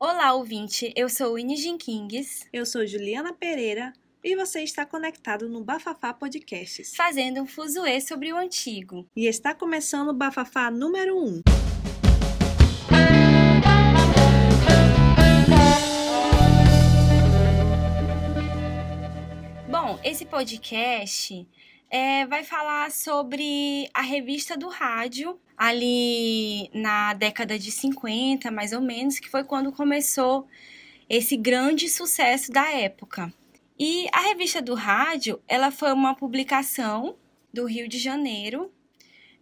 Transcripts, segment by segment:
Olá, ouvinte. Eu sou Inijin Kings. Eu sou Juliana Pereira e você está conectado no Bafafá Podcasts. Fazendo um fuzuê sobre o antigo. E está começando o Bafafá número 1. Bom, esse podcast é, vai falar sobre a revista do rádio, ali na década de 50, mais ou menos, que foi quando começou esse grande sucesso da época. E a revista do rádio, ela foi uma publicação do Rio de Janeiro,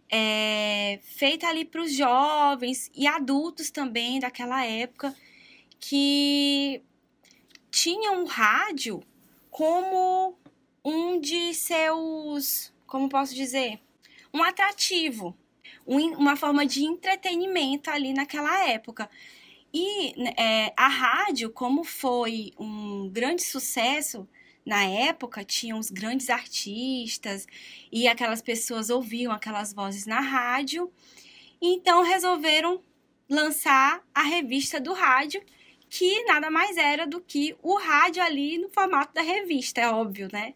é, feita ali para os jovens e adultos também daquela época, que tinham o rádio como um de seus, como posso dizer, um atrativo, um, uma forma de entretenimento ali naquela época. E é, a rádio, como foi um grande sucesso na época, tinham os grandes artistas e aquelas pessoas ouviam aquelas vozes na rádio, então resolveram lançar a revista do rádio, que nada mais era do que o rádio ali no formato da revista, é óbvio, né?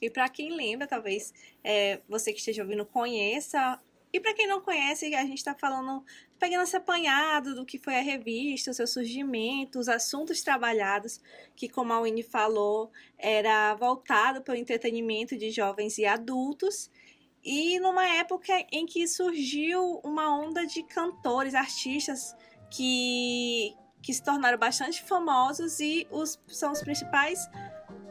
E para quem lembra, talvez é, você que esteja ouvindo conheça. E para quem não conhece, a gente está falando, pegando esse apanhado do que foi a revista, o seu surgimento, os assuntos trabalhados, que, como a Winnie falou, era voltado para o entretenimento de jovens e adultos. E numa época em que surgiu uma onda de cantores, artistas que, que se tornaram bastante famosos e os, são os principais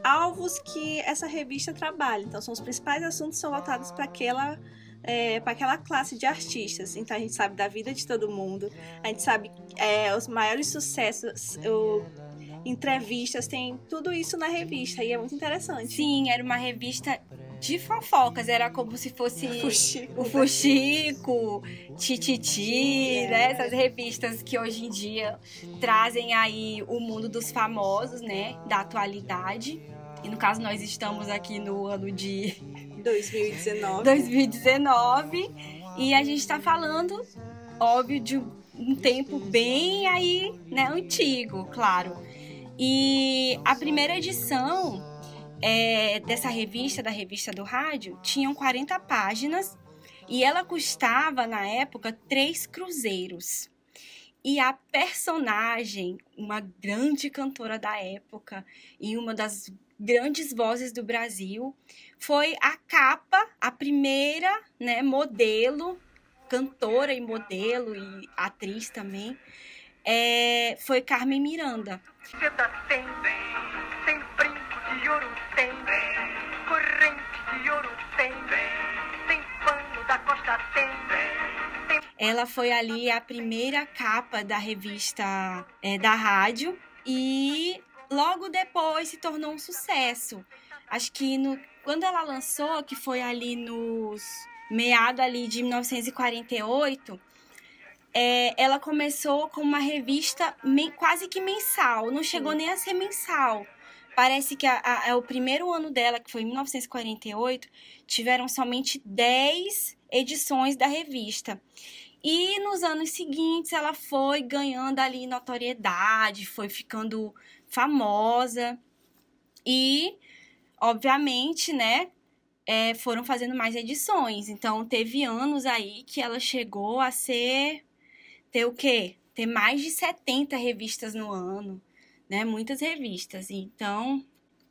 alvos que essa revista trabalha. Então, são os principais assuntos são voltados para aquela é, para aquela classe de artistas. Então a gente sabe da vida de todo mundo, a gente sabe é, os maiores sucessos, o, entrevistas, tem tudo isso na revista e é muito interessante. Sim, era uma revista de fofocas, era como se fosse Fuxico, o Fuxico, Tititi, né? Essas revistas que hoje em dia trazem aí o mundo dos famosos, né? Da atualidade. E no caso, nós estamos aqui no ano de 2019. 2019 e a gente está falando, óbvio, de um tempo bem aí, né, antigo, claro. E a primeira edição é, dessa revista, da revista do rádio, tinham 40 páginas e ela custava, na época, três cruzeiros. E a personagem, uma grande cantora da época e uma das grandes vozes do Brasil, foi a capa, a primeira né, modelo, cantora e modelo e atriz também, é, foi Carmen Miranda. Tem, tem brinco de ouro, tem, corrente de ouro, tem, tem pano da costa, tem. Ela foi ali a primeira capa da revista é, da rádio e logo depois se tornou um sucesso. Acho que no, quando ela lançou, que foi ali nos meado ali de 1948, é, ela começou com uma revista quase que mensal, não chegou nem a ser mensal. Parece que a, a, a, o primeiro ano dela, que foi em 1948, tiveram somente 10 edições da revista. E nos anos seguintes ela foi ganhando ali notoriedade, foi ficando famosa. E, obviamente, né, é, foram fazendo mais edições. Então, teve anos aí que ela chegou a ser. ter o quê? Ter mais de 70 revistas no ano, né? Muitas revistas. Então,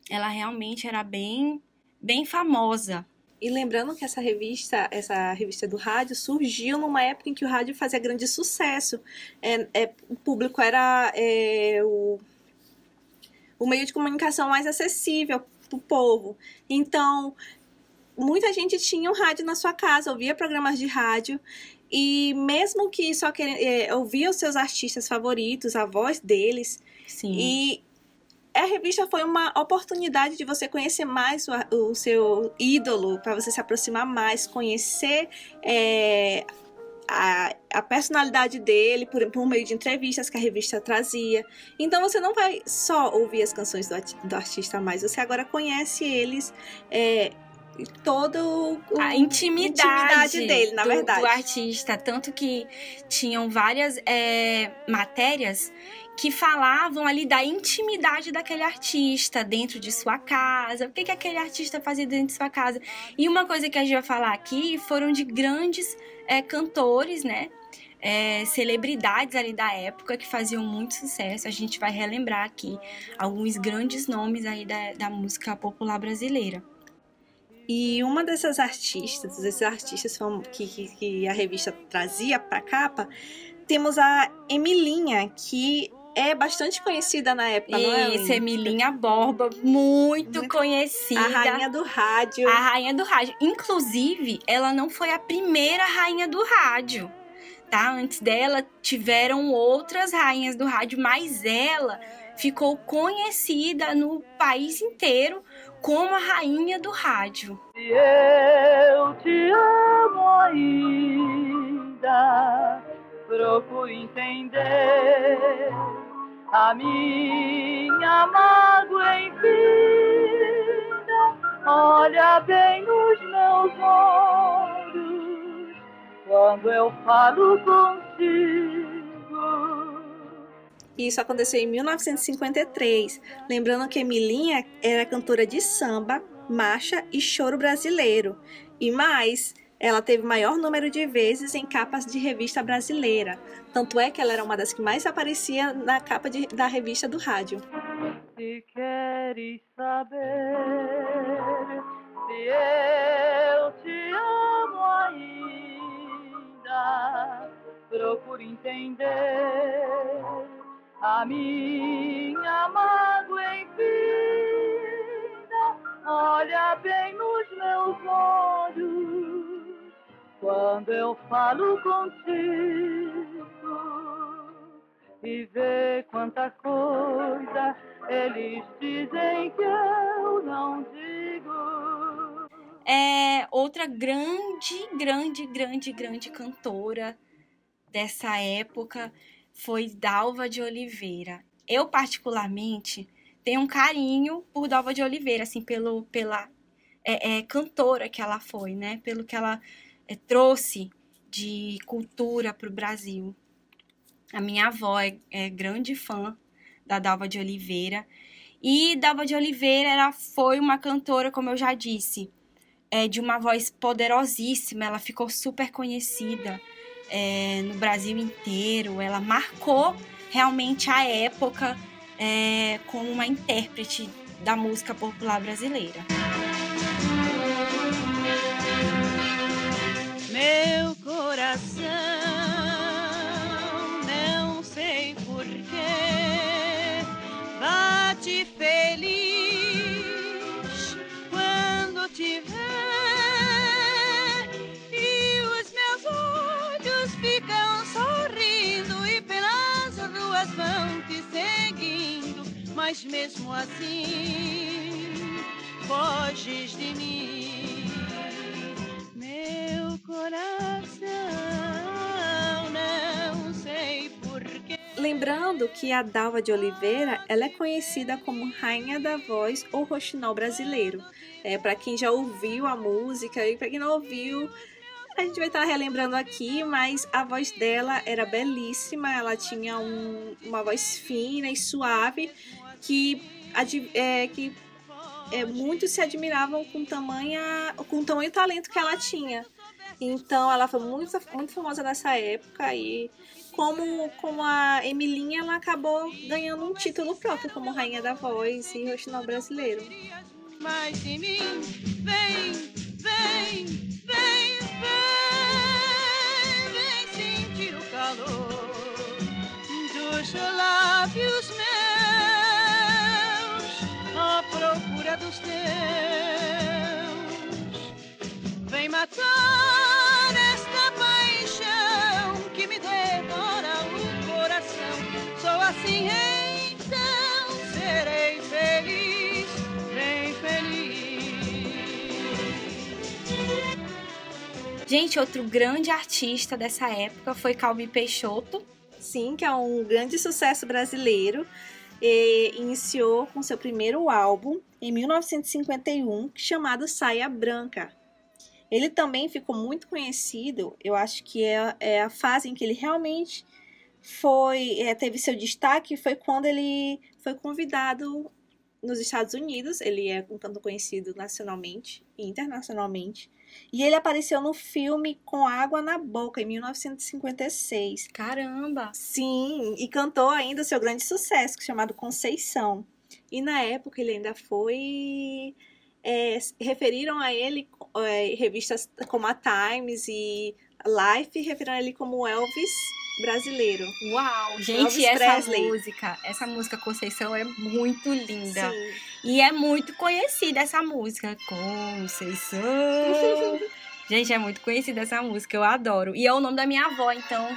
ela realmente era bem, bem famosa. E lembrando que essa revista, essa revista do rádio, surgiu numa época em que o rádio fazia grande sucesso. É, é o público era é, o o meio de comunicação mais acessível para o povo. Então, muita gente tinha um rádio na sua casa, ouvia programas de rádio e mesmo que só que, é, ouvia os seus artistas favoritos, a voz deles. Sim. E a revista foi uma oportunidade de você conhecer mais o, o seu ídolo, para você se aproximar mais, conhecer é, a, a personalidade dele por, por meio de entrevistas que a revista trazia. Então você não vai só ouvir as canções do, do artista mais, você agora conhece eles. É, todo o, a intimidade, intimidade dele, na do, verdade. do artista. Tanto que tinham várias é, matérias que falavam ali da intimidade daquele artista dentro de sua casa, o que, que aquele artista fazia dentro de sua casa. E uma coisa que a gente vai falar aqui foram de grandes é, cantores, né? É, celebridades ali da época que faziam muito sucesso. A gente vai relembrar aqui alguns grandes nomes aí da, da música popular brasileira. E uma dessas artistas, esses artistas que, que, que a revista trazia para capa, temos a Emilinha, que é bastante conhecida na época, não é? Isso, Emilinha Borba, muito conhecida. A rainha do rádio. A rainha do rádio. Inclusive, ela não foi a primeira rainha do rádio, tá? Antes dela, tiveram outras rainhas do rádio, mas ela ficou conhecida no país inteiro como a rainha do rádio. Se eu te amo ainda, procuro entender a minha mágoa em vida. Olha bem nos meus olhos quando eu falo contigo. Isso aconteceu em 1953. Lembrando que Emilinha era cantora de samba, marcha e choro brasileiro. E mais, ela teve maior número de vezes em capas de revista brasileira. Tanto é que ela era uma das que mais aparecia na capa de, da revista do rádio. Se queres saber se eu te amo ainda, procure entender a minha mágoa em vida. Olha bem nos meus olhos quando eu falo contigo e vê quanta coisa eles dizem que eu não digo. É outra grande, grande, grande, grande cantora dessa época foi Dalva de Oliveira. Eu, particularmente, tenho um carinho por Dalva de Oliveira, assim, pelo, pela é, é, cantora que ela foi, né? Pelo que ela é, trouxe de cultura para o Brasil. A minha avó é, é, grande fã da Dalva de Oliveira. E Dalva de Oliveira ela foi uma cantora, como eu já disse, é, de uma voz poderosíssima. Ela ficou super conhecida é, no Brasil inteiro. Ela marcou realmente a época é, como uma intérprete da música popular brasileira. Meu coração, não sei porquê, bate feliz quando te vê. E os meus olhos ficam sorrindo e pelas ruas vão te seguindo. Mas mesmo assim, foges de mim. Lembrando que a Dalva de Oliveira ela é conhecida como Rainha da Voz ou Roxinol brasileiro. É, para quem já ouviu a música e para quem não ouviu, a gente vai estar relembrando aqui, mas a voz dela era belíssima, ela tinha um- uma voz fina e suave que, é, que é, muitos se admiravam com tamanha, com o tamanho talento que ela tinha. Então ela foi muito, muito famosa nessa época e como, como a Emilinha, ela acabou ganhando um título próprio como Rainha da Voz e Roxinol brasileiro. mais de mim. Vem, vem, vem, vem, vem sentir o calor dos lábios meus à procura dos teus. Vem matar assim, então serei feliz, bem feliz. Gente, outro grande artista dessa época foi Calbi Peixoto. Sim, que é um grande sucesso brasileiro. e iniciou com seu primeiro álbum em 1951, chamado Saia Branca. Ele também ficou muito conhecido, eu acho que é, é a fase em que ele realmente foi é, teve seu destaque foi quando ele foi convidado nos Estados Unidos. Ele é um tanto conhecido nacionalmente e internacionalmente. E ele apareceu no filme Com Água na Boca, em 1956. Caramba! Sim, e cantou ainda o seu grande sucesso, chamado Conceição. E na época ele ainda foi. É, referiram a ele é, revistas como a Times e Life, referiram a ele como Elvis brasileiro. Uau! Gente, Elvis essa Presley. música, essa música Conceição é muito linda. Sim. E é muito conhecida essa música. Conceição. gente, é muito conhecida essa música, eu adoro. E é o nome da minha avó, então.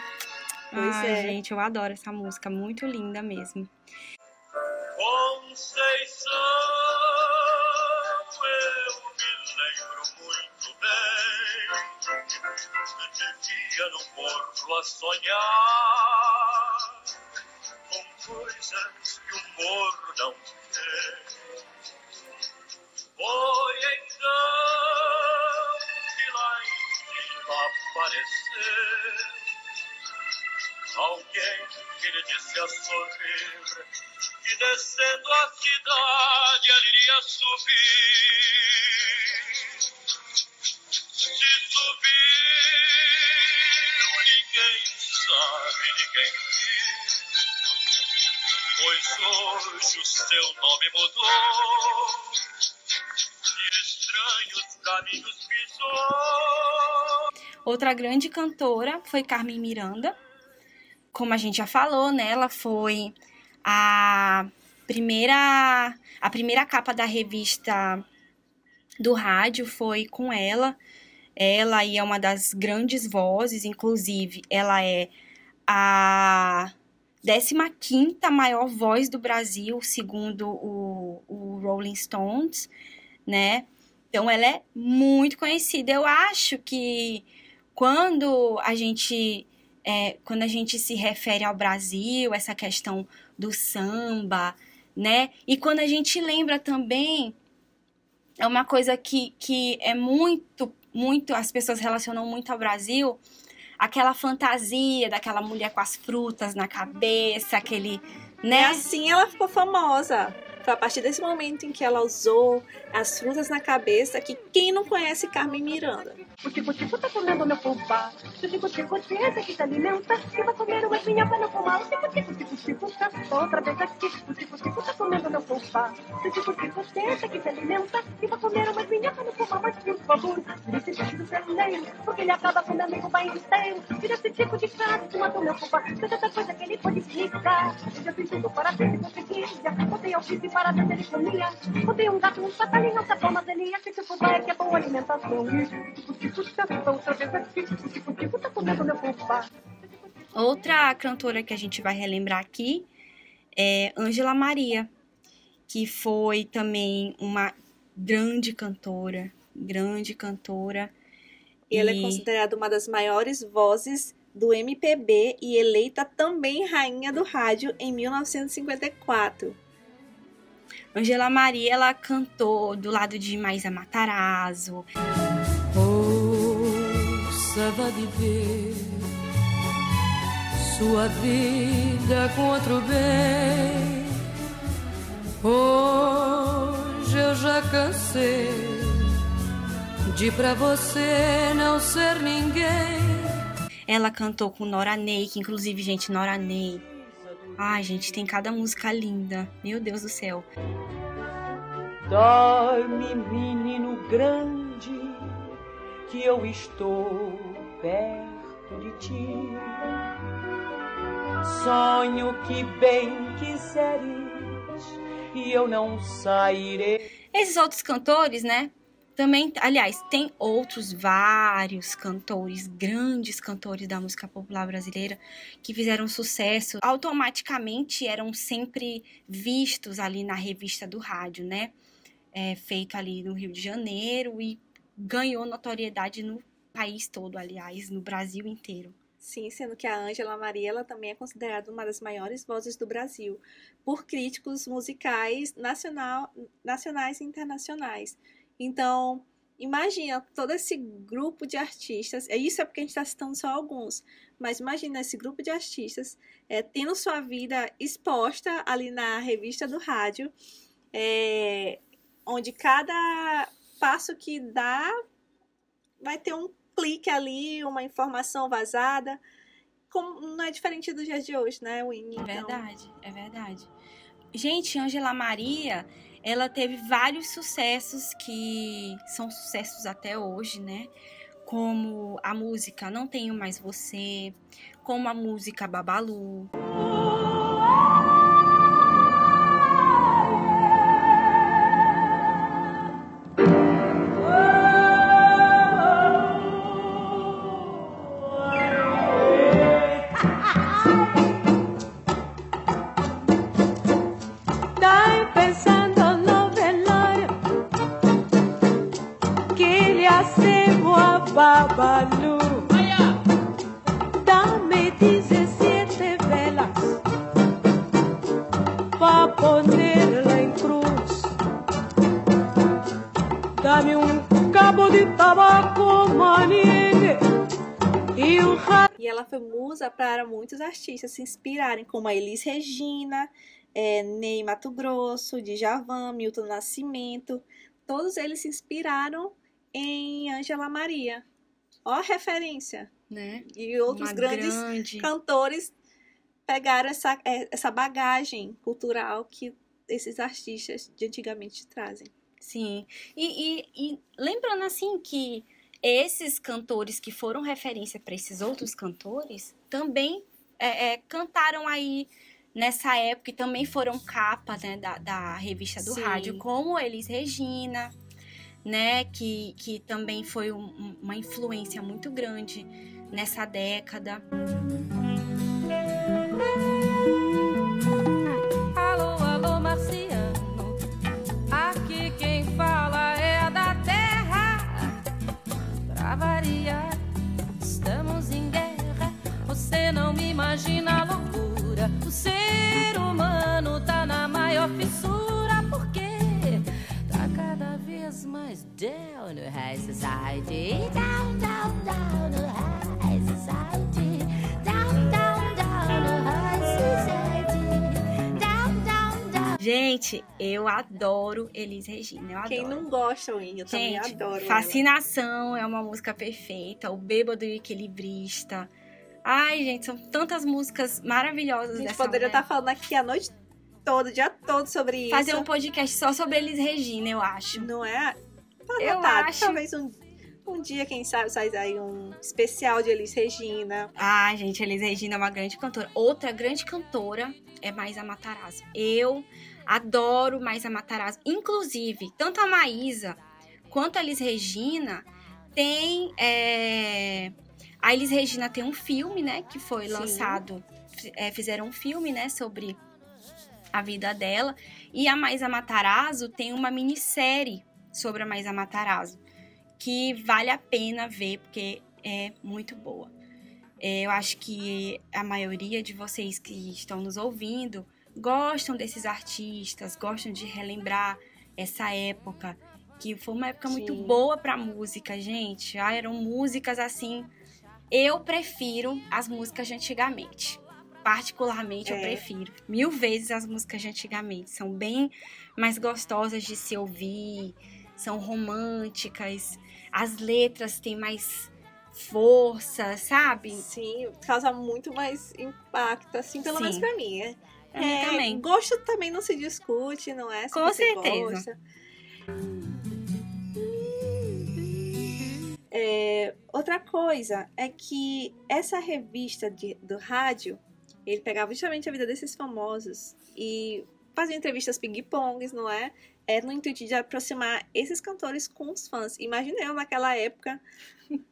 Pois Ai, é. gente, eu adoro essa música, muito linda mesmo. Conceição, a sonhar com coisas que o morro não tem. Foi então que lá em cima apareceu alguém que lhe disse a sorrir que descendo a cidade ele iria subir. Pois hoje o seu nome mudou e estranhos caminhos pisou. Outra grande cantora foi Carmen Miranda. Como a gente já falou, né? Ela foi a primeira a primeira capa da revista do rádio foi com ela. Ela é uma das grandes vozes, inclusive, ela é a 15ª maior voz do Brasil, segundo o, o Rolling Stones, né? Então ela é muito conhecida. Eu acho que quando a gente é, quando a gente se refere ao Brasil, essa questão do samba, né? E quando a gente lembra também, é uma coisa que, que é muito, muito, as pessoas relacionam muito ao Brasil, aquela fantasia daquela mulher com as frutas na cabeça, aquele, E né? assim ela ficou famosa. Foi a partir desse momento em que ela usou as frutas na cabeça que quem não conhece Carmen Miranda. O tico-tico tá comendo meu fubá. O tico-tico esse que se alimenta. E vai comer uma minhoca no pomar. O tico-tico, tico-tico tá outra vez aqui. O tico-tico tá comendo meu fubá. O tico-tico esse que se alimenta. E vai comer uma minhoca no pomar. Mas por favor, desse tipo brasileiro. Porque ele acaba comendo o país inteiro. Tira esse tipo de que matou meu fubá. Tanta coisa que ele pode explicar. Eu já fiz tudo para ver se conseguia. Botei alfice para ver ele. Botei um gato, um passarinho, outra dele. Que é que é boa alimentação. E tá tá comendo meu. Outra cantora que a gente vai relembrar aqui é Ângela Maria, que foi também uma grande cantora, grande cantora. E ela é considerada uma das maiores vozes do MPB e eleita também rainha do rádio em 1954. Angela Maria, ela cantou do lado de Maísa Matarazzo. Ouça, vá viver sua vida com outro bem. Hoje eu já cansei de pra você não ser ninguém. Ela cantou com Nora Ney, que inclusive, gente, Nora Ney. Ai, gente, tem cada música linda. Meu Deus do céu. Dorme, menino grande, que eu estou perto de ti. Sonho que bem quiseres e eu não sairei. Esses outros cantores, né? Também, aliás, tem outros vários cantores, grandes cantores da música popular brasileira que fizeram sucesso, automaticamente eram sempre vistos ali na revista do rádio, né? É, feito ali no Rio de Janeiro e ganhou notoriedade no país todo, aliás, no Brasil inteiro. Sim, sendo que a Ângela Maria ela também é considerada uma das maiores vozes do Brasil por críticos musicais nacional, nacionais e internacionais. Então, imagina todo esse grupo de artistas, é isso é porque a gente está citando só alguns, mas imagina esse grupo de artistas é, tendo sua vida exposta ali na revista do rádio, é, onde cada passo que dá vai ter um clique ali, uma informação vazada. Como, não é diferente do dia de hoje, né, Winnie? É Então, verdade, é verdade. Gente, Angela Maria, ela teve vários sucessos que são sucessos até hoje, né? Como a música Não Tenho Mais Você, como a música Babalu. Artistas se inspirarem, como a Elis Regina, é, Ney Mato Grosso, Djavan, Milton Nascimento. Todos eles se inspiraram em Ângela Maria. Ó a referência. Né? E outros Uma grandes grande. cantores pegaram essa, é, essa bagagem cultural que esses artistas de antigamente trazem. Sim. E, e- e lembrando assim que esses cantores que foram referência para esses outros cantores também é, é, cantaram aí nessa época e também foram capa né, da, da revista do Sim. rádio, como Elis Regina, né? Que, que também foi um- um- uma influência muito grande nessa década. Imagina a loucura. O ser humano tá na maior fissura. Porque tá cada vez mais down no high society. Down, down, down no high society. Down, down, down no high society. Down, down, down. Gente, eu adoro Elis Regina. Eu adoro. Quem não gosta, Winnie, eu também Gente, adoro. ela. Fascinação é uma música perfeita. O Bêbado e o Equilibrista. Ai, gente, são tantas músicas maravilhosas A gente poderia estar falando aqui a noite toda, o dia todo sobre isso. Fazer um podcast só sobre Elis Regina, eu acho. Não é? Tá Eu acho. Talvez um, um dia, quem sabe, sai aí um especial de Elis Regina. Ai, gente, Elis Regina é uma grande cantora. Outra grande cantora é Maísa Matarazzo. Eu adoro Maísa Matarazzo. Inclusive, tanto a Maísa quanto a Elis Regina tem... é, A Elis Regina tem um filme, né? Que foi Sim. lançado... é, fizeram um filme, né? Sobre a vida dela. E a Maísa Matarazzo tem uma minissérie sobre a Maísa Matarazzo. Que vale a pena ver, porque é muito boa. É, eu acho que a maioria de vocês que estão nos ouvindo gostam desses artistas, gostam de relembrar essa época, que foi uma época muito Sim. boa pra música, gente. Ah, eram músicas assim. Eu prefiro as músicas de antigamente. Particularmente, eu É. prefiro mil vezes as músicas de antigamente. São bem mais gostosas de se ouvir, são românticas, as letras têm mais força, sabe? Sim, causa muito mais impacto, assim, pelo Sim. menos pra mim. É, também. Gosto também não se discute, não é? Se Com você certeza. gosta. É, outra coisa é que essa revista de- do rádio, ele pegava justamente a vida desses famosos e fazia entrevistas ping-pongs, não é? Era no intuito de aproximar esses cantores com os fãs. Imagina eu naquela época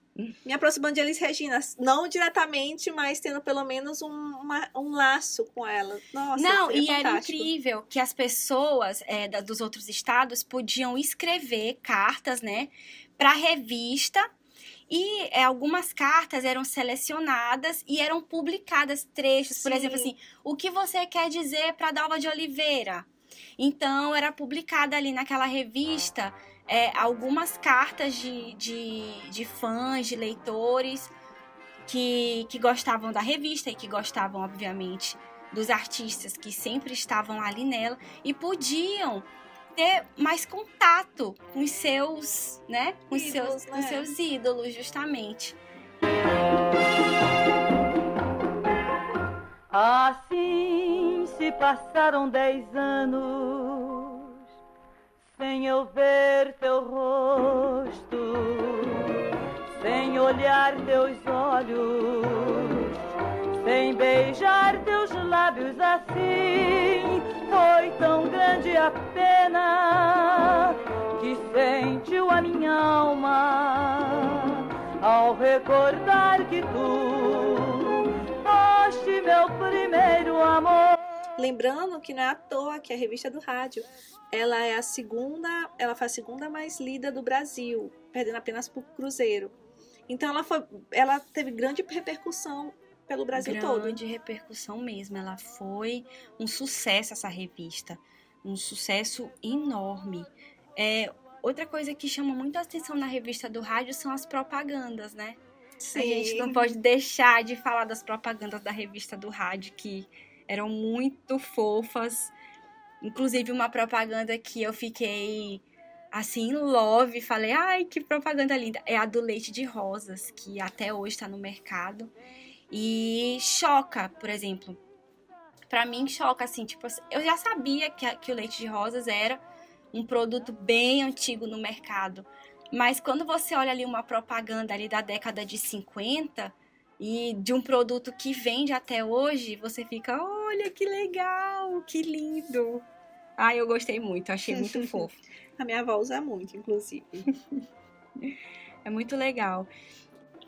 me aproximando de Elis Regina, não diretamente, mas tendo pelo menos um, uma- um laço com ela. Nossa, Não, e era fantástico. incrível que as pessoas é, da- dos outros estados podiam escrever cartas, né, pra revista E é, algumas cartas eram selecionadas e eram publicadas trechos, por Sim. exemplo, assim, o que você quer dizer para Dalva de Oliveira? Então, era publicada ali naquela revista é, algumas cartas de, de, de fãs, de leitores que, que gostavam da revista e que gostavam, obviamente, dos artistas que sempre estavam ali nela e podiam ter mais contato com os seus, né? Com os seus, com né? seus ídolos, justamente. Assim se passaram dez anos sem eu ver teu rosto, sem olhar teus olhos, sem beijar teus lábios assim. Foi tão grande a pena que sentiu a minha alma ao recordar que tu foste meu primeiro amor. Lembrando que não é à toa que a revista do rádio, ela é a segunda, ela foi a segunda mais lida do Brasil, perdendo apenas por Cruzeiro. Então ela foi, ela teve grande repercussão pelo Brasil todo. grande repercussão mesmo. Ela foi um sucesso, essa revista. Um sucesso enorme. É, outra coisa que chama muito a atenção na revista do rádio são as propagandas, né? A gente não pode deixar de falar das propagandas da revista do rádio, que eram muito fofas. Inclusive, uma propaganda que eu fiquei assim, em love, falei, ai, que propaganda linda. É a do leite de rosas, que até hoje está no mercado. E choca, por exemplo. Pra mim, choca, assim, tipo, assim, eu já sabia que, que o leite de rosas era um produto bem antigo no mercado. Mas quando você olha ali uma propaganda ali da década de 50 e de um produto que vende até hoje, você fica, olha que legal, que lindo. Ah, eu gostei muito, achei muito fofo. A minha avó usa muito, inclusive. É muito legal.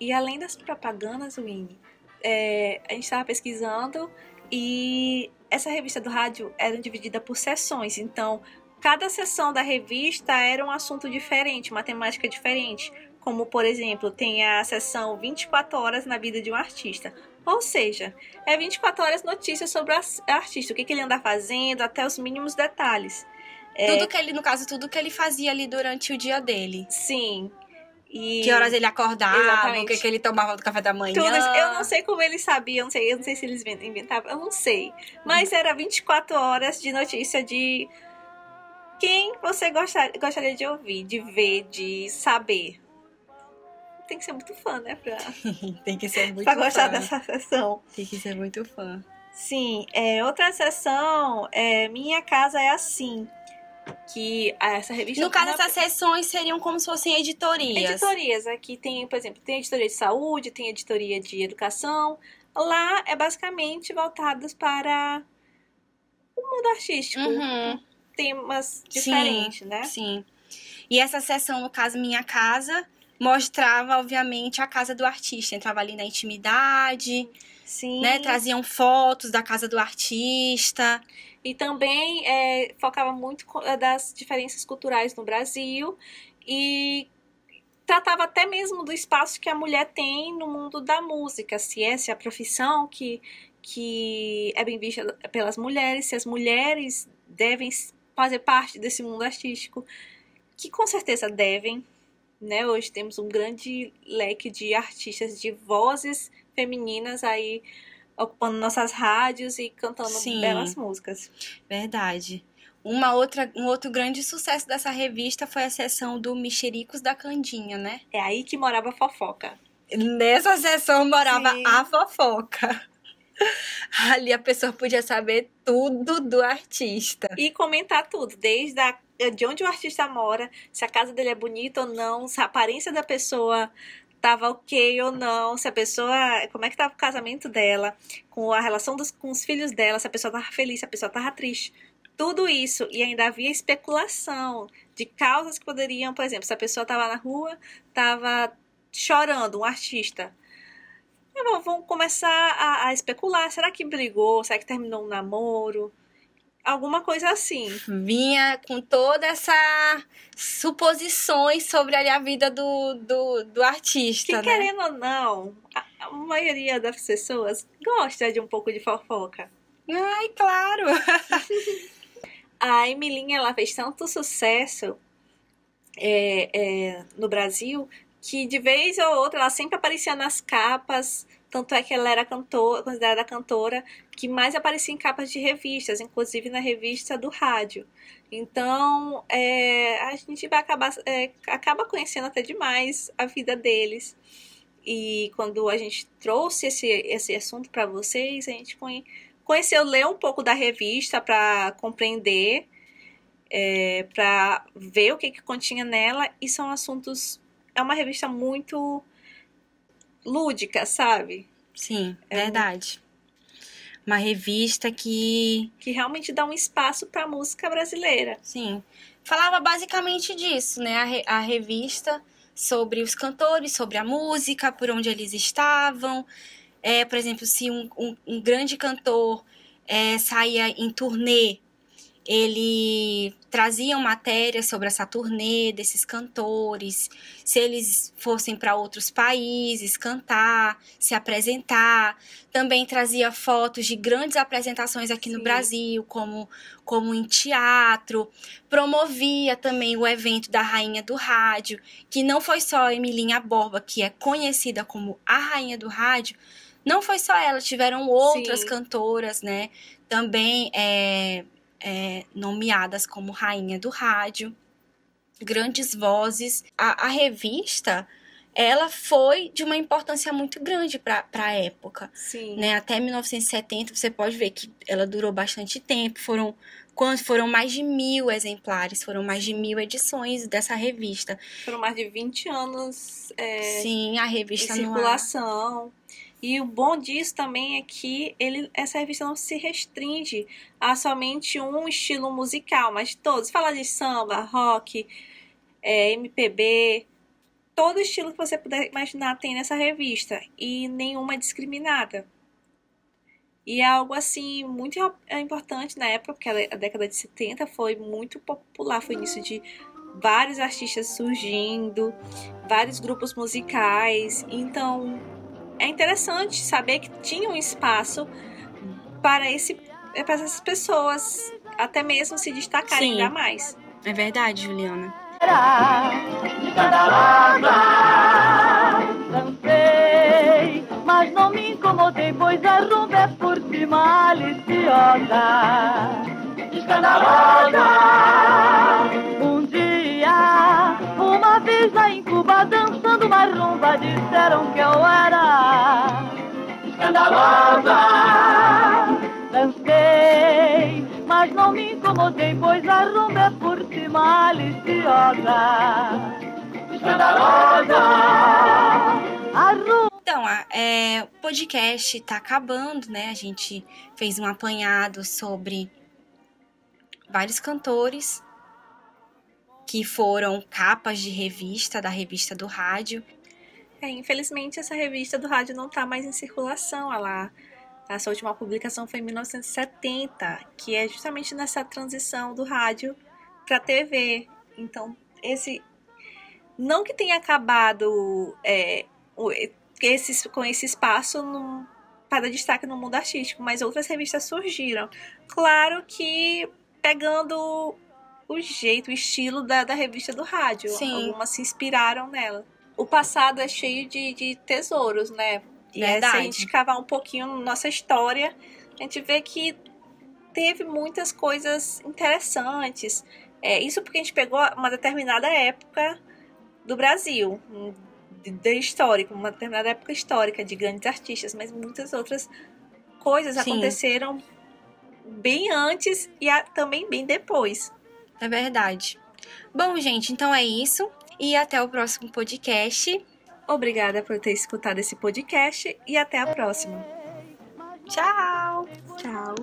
E além das propagandas, Winnie, é, a gente estava pesquisando e essa revista do rádio era dividida por sessões. Então, cada sessão da revista era um assunto diferente, uma temática diferente. Como, por exemplo, tem a sessão 24 horas na vida de um artista. Ou seja, é 24 horas notícias sobre o artista, o que, que ele anda fazendo, até os mínimos detalhes. É, Tudo que ele, no caso, tudo que ele fazia ali durante o dia dele. Sim. E Que horas ele acordava, Exatamente. o que, que ele tomava do café da manhã. Tudo. Eu não sei como eles sabiam, não sei, eu não sei se eles inven- inventavam, eu não sei. Mas era 24 horas de notícia de quem você gostar, gostaria de ouvir, de ver, de saber. Tem que ser muito fã, né? Pra, Tem que ser muito pra gostar fã. dessa sessão. Tem que ser muito fã. Sim, é, outra sessão é Minha Casa é Assim. Que essa revista. No caso, essas sessões seriam como se fossem editorias. Editorias. Aqui tem, por exemplo, tem editoria de saúde, tem editoria de educação. Lá é basicamente voltados para o mundo artístico. Uhum, Temas diferentes, né? sim. E essa sessão, no caso, Minha Casa, mostrava, obviamente, a casa do artista. Entrava ali na intimidade, Sim. né? Traziam fotos da casa do artista. E também é, focava muito eh, das diferenças culturais no Brasil e tratava até mesmo do espaço que a mulher tem no mundo da música, se essa é a profissão que, que é bem vista pelas mulheres, se as mulheres devem fazer parte desse mundo artístico, que com certeza devem. Né? Hoje temos um grande leque de artistas, de vozes femininas aí ocupando nossas rádios e cantando Sim. belas músicas. Verdade. Uma outra, um outro grande sucesso dessa revista foi a sessão do Mexericos da Candinha, né? É aí que morava a fofoca. Nessa sessão morava Sim. a fofoca. Ali a pessoa podia saber tudo do artista. E comentar tudo, desde a, de onde o artista mora, se a casa dele é bonita ou não, se a aparência da pessoa tava ok ou não, se a pessoa. como é que tava o casamento dela, com a relação dos, com os filhos dela, se a pessoa tava feliz, se a pessoa tava triste. Tudo isso. E ainda havia especulação de causas que poderiam, por exemplo, se a pessoa tava na rua, tava chorando, um artista. E vão- começar a, a especular. Será que brigou? Será que terminou um namoro? Alguma coisa assim. Vinha com toda essa suposições sobre ali a vida do, do, do Que artista, né? querendo ou não, a, a maioria das pessoas gosta de um pouco de fofoca. Ai, claro. A Emilinha, ela fez tanto sucesso é, é, no Brasil que de vez ou outra ela sempre aparecia nas capas. Tanto é que ela era cantora, considerada cantora que mais aparecia em capas de revistas, inclusive na revista do rádio. Então, é, a gente vai acabar é, acaba conhecendo até demais a vida deles. E quando a gente trouxe esse, esse assunto para vocês, a gente conhe, conheceu, ler um pouco da revista para compreender, é, para ver o que, que continha nela. E são assuntos. É uma revista muito lúdica, sabe? Sim, É verdade. Uma revista que, Que realmente dá um espaço para a música brasileira. sim, falava basicamente disso, né? A, re- a revista sobre os cantores, sobre a música, por onde eles estavam. É, por exemplo, se um, um, um grande cantor é, saía em turnê, ele trazia matéria sobre essa turnê desses cantores, se eles fossem para outros países cantar, se apresentar. Também trazia fotos de grandes apresentações aqui no Sim. Brasil, como, como em teatro. Promovia também o evento da Rainha do Rádio, que não foi só a Emilinha Borba, que é conhecida como a Rainha do Rádio, não foi só ela, tiveram outras Sim. cantoras, né? Também é, é, nomeadas como Rainha do Rádio, grandes vozes. A, a revista, ela foi de uma importância muito grande para a época Sim. né? Até 1970, você pode ver que ela durou bastante tempo. Foram quanto foram mais de mil exemplares, foram mais de mil edições dessa revista. Foram mais de 20 anos é, Sim, a em revista no ar. E o bom disso também é que ele, essa revista não se restringe a somente um estilo musical, mas todos. Fala de samba, rock, é, MPB, todo estilo que você puder imaginar tem nessa revista. E nenhuma é discriminada. E é algo assim muito importante na época, porque a década de 70 foi muito popular, foi início de vários artistas surgindo, vários grupos musicais. Então, é interessante saber que tinha um espaço para, esse, para essas pessoas até mesmo se destacarem Sim. ainda mais. É verdade, Juliana. Dancei, mas não me incomodei, pois a rumba é por si maliciosa. Escandalosa! Vez lá em Cuba, dançando uma rumba, disseram que eu era escandalosa. Dancei, mas não me incomodei, pois a rumba é por si maliciosa. Escandalosa! A rumba Então, é, o podcast tá acabando, né? A gente fez um apanhado sobre vários cantores que foram capas de revista, da revista do rádio. É, infelizmente, essa revista do rádio não está mais em circulação. Ela, essa última publicação foi em 1970, que é justamente nessa transição do rádio para TV. Então, esse não que tenha acabado é, esse, com esse espaço no- para destaque no mundo artístico, mas outras revistas surgiram. Claro que pegando o jeito, o estilo da, da revista do rádio. Sim. Algumas se inspiraram nela. O passado é cheio de, de tesouros, né? E é, se a gente cavar um pouquinho na nossa história, a gente vê que teve muitas coisas interessantes. É, isso porque a gente pegou uma determinada época do Brasil, de, de histórico, uma determinada época histórica de grandes artistas, mas muitas outras coisas Sim. aconteceram bem antes e a- também bem depois. É verdade. Bom, gente, então é isso. E até o próximo podcast. Obrigada por ter escutado esse podcast e até a próxima. Tchau! Tchau.